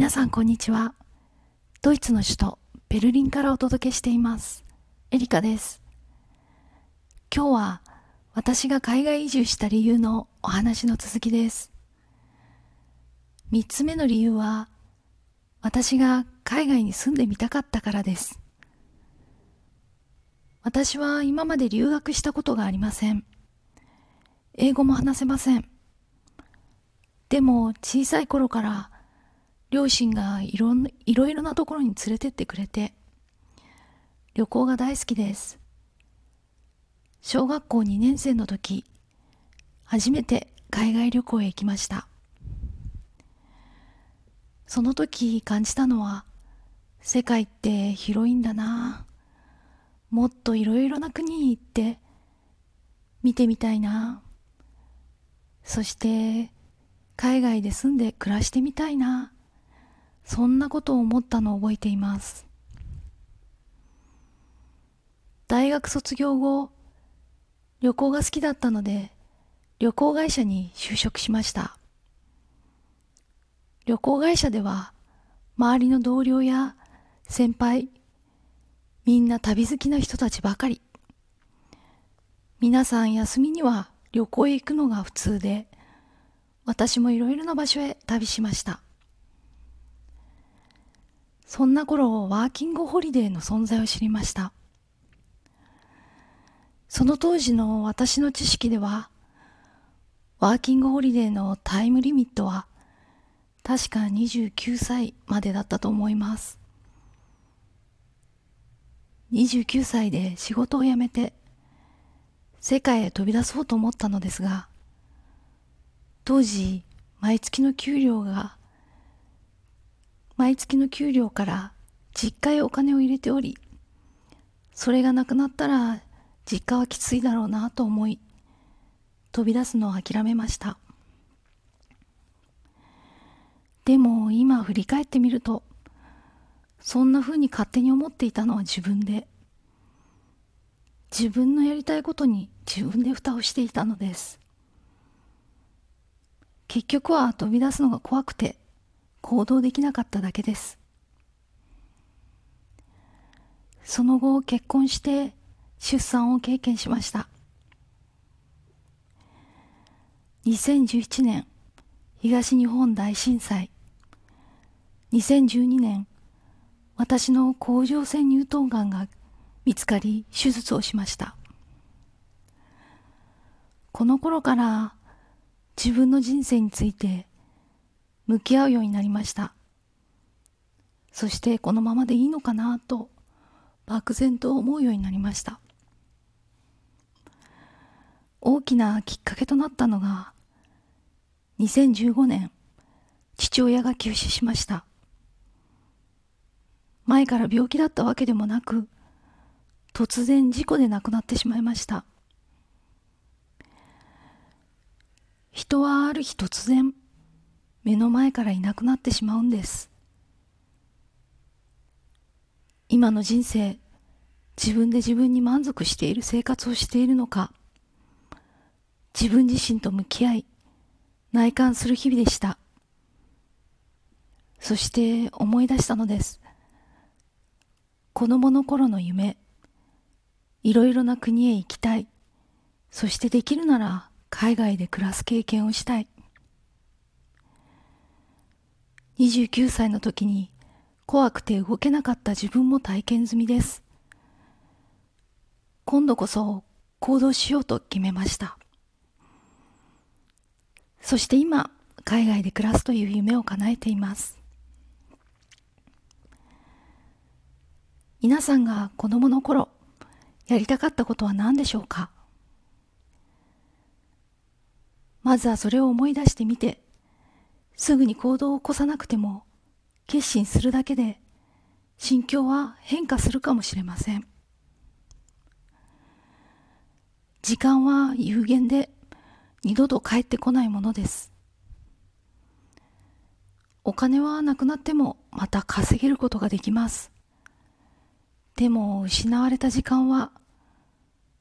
皆さんこんにちは。ドイツの首都ベルリンからお届けしています。エリカです。今日は私が海外移住した理由のお話の続きです。三つ目の理由は私が海外に住んでみたかったからです。私は今まで留学したことがありません。英語も話せません。でも小さい頃から両親がいろんいろいろなところに連れてってくれて旅行が大好きです。小学校2年生の時初めて海外旅行へ行きました。その時感じたのは世界って広いんだな。もっといろいろな国に行って見てみたいな。そして海外で住んで暮らしてみたいな。そんなことを思ったのを覚えています。大学卒業後旅行が好きだったので旅行会社に就職しました。旅行会社では周りの同僚や先輩みんな旅好きな人たちばかり。皆さん休みには旅行へ行くのが普通で私もいろいろな場所へ旅しました。そんな頃、ワーキングホリデーの存在を知りました。その当時の私の知識では、ワーキングホリデーのタイムリミットは、確か29歳までだったと思います。29歳で仕事を辞めて、世界へ飛び出そうと思ったのですが、当時毎月の給料が毎月の給料から実家へお金を入れておりそれがなくなったら実家はきついだろうなと思い飛び出すのを諦めました。でも今振り返ってみるとそんな風に勝手に思っていたのは自分で自分のやりたいことに自分で蓋をしていたのです。結局は飛び出すのが怖くて行動できなかっただけです。その後結婚して出産を経験しました。2011年東日本大震災2012年私の甲状腺乳頭がんが見つかり手術をしましたこの頃から自分の人生について向き合うようになりました。そしてこのままでいいのかなと漠然と思うようになりました。大きなきっかけとなったのが2015年父親が急死しました。前から病気だったわけでもなく突然事故で亡くなってしまいました。人はある日突然目の前からいなくなってしまうんです。今の人生自分で自分に満足している生活をしているのか。自分自身と向き合い内観する日々でした。そして思い出したのです。子供の頃の夢いろいろな国へ行きたい。そしてできるなら海外で暮らす経験をしたい。29歳の時に怖くて動けなかった自分も体験済みです。今度こそ行動しようと決めました。そして今、海外で暮らすという夢を叶えています。皆さんが子供の頃、やりたかったことは何でしょうか？まずはそれを思い出してみて、すぐに行動を起こさなくても、決心するだけで、心境は変化するかもしれません。時間は有限で、二度と帰ってこないものです。お金はなくなってもまた稼げることができます。でも失われた時間は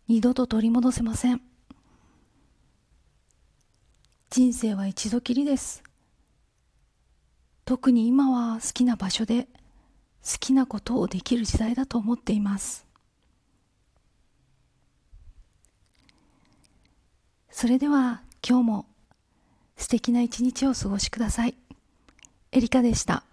二度と取り戻せません。人生は一度きりです。特に今は好きな場所で好きなことをできる時代だと思っていますそれでは今日も素敵な一日をお過ごしください。エリカでした。